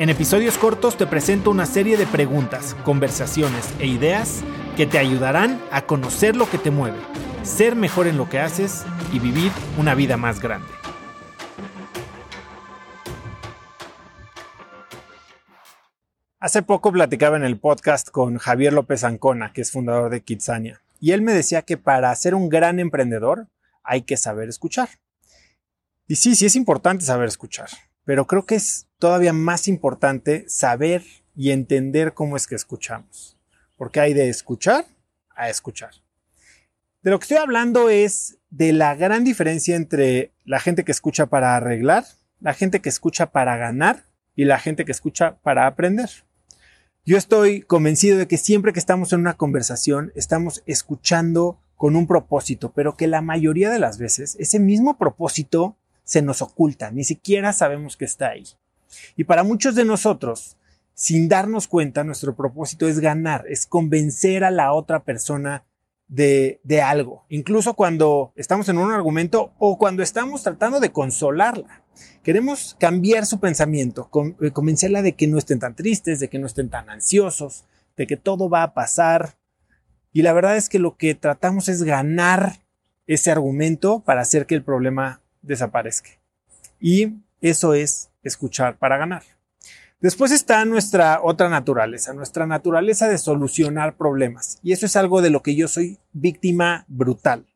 En episodios cortos te presento una serie de preguntas, conversaciones e ideas que te ayudarán a conocer lo que te mueve, ser mejor en lo que haces y vivir una vida más grande. Hace poco platicaba en el podcast con Javier López Ancona, que es fundador de Kitsania, y él me decía que para ser un gran emprendedor hay que saber escuchar. Y sí, sí es importante saber escuchar, pero creo que es todavía más importante saber y entender cómo es que escuchamos, porque hay de escuchar a escuchar. De lo que estoy hablando es de la gran diferencia entre la gente que escucha para arreglar, la gente que escucha para ganar y la gente que escucha para aprender. Yo estoy convencido de que siempre que estamos en una conversación estamos escuchando con un propósito, pero que la mayoría de las veces ese mismo propósito se nos oculta, ni siquiera sabemos que está ahí. Y para muchos de nosotros, sin darnos cuenta, nuestro propósito es ganar, es convencer a la otra persona de, de, algo, incluso cuando estamos en un argumento o cuando estamos tratando de consolarla. Queremos cambiar su pensamiento, eh, convencerla de que no estén tan tristes, de que no estén tan ansiosos, de que todo va a pasar. Y la verdad es que lo que tratamos es ganar ese argumento para hacer que el problema desaparezca. Y eso es escuchar para ganar. Después está nuestra otra naturaleza, nuestra naturaleza de solucionar problemas. Y eso es algo de lo que yo soy víctima brutal.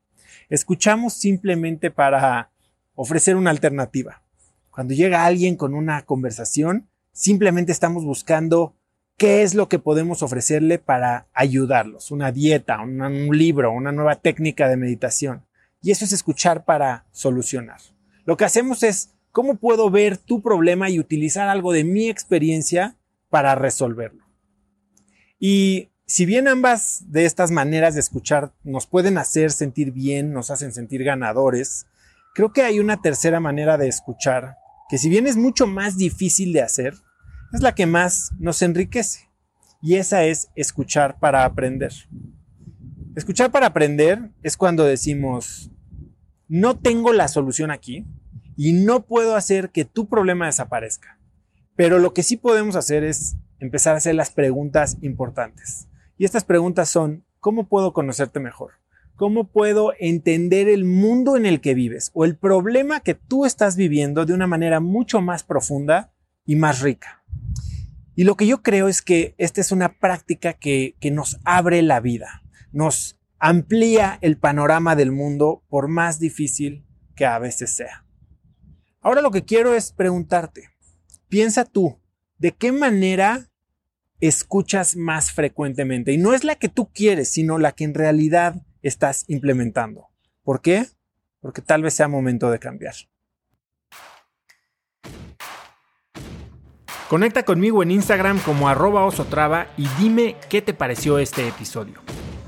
Escuchamos simplemente para ofrecer una alternativa. Cuando llega alguien con una conversación, simplemente estamos buscando qué es lo que podemos ofrecerle para ayudarlos. Una dieta, un libro, una nueva técnica de meditación. Y eso es escuchar para solucionar. Lo que hacemos es ¿Cómo puedo ver tu problema y utilizar algo de mi experiencia para resolverlo? Y si bien ambas de estas maneras de escuchar nos pueden hacer sentir bien, nos hacen sentir ganadores, creo que hay una tercera manera de escuchar que si bien es mucho más difícil de hacer, es la que más nos enriquece. Y esa es escuchar para aprender. Escuchar para aprender es cuando decimos, no tengo la solución aquí, y no puedo hacer que tu problema desaparezca. Pero lo que sí podemos hacer es empezar a hacer las preguntas importantes. Y estas preguntas son, ¿cómo puedo conocerte mejor? ¿Cómo puedo entender el mundo en el que vives o el problema que tú estás viviendo de una manera mucho más profunda y más rica? Y lo que yo creo es que esta es una práctica que, que nos abre la vida, nos amplía el panorama del mundo por más difícil que a veces sea. Ahora lo que quiero es preguntarte, piensa tú, ¿de qué manera escuchas más frecuentemente? Y no es la que tú quieres, sino la que en realidad estás implementando. ¿Por qué? Porque tal vez sea momento de cambiar. Conecta conmigo en Instagram como arroba osotrava y dime qué te pareció este episodio.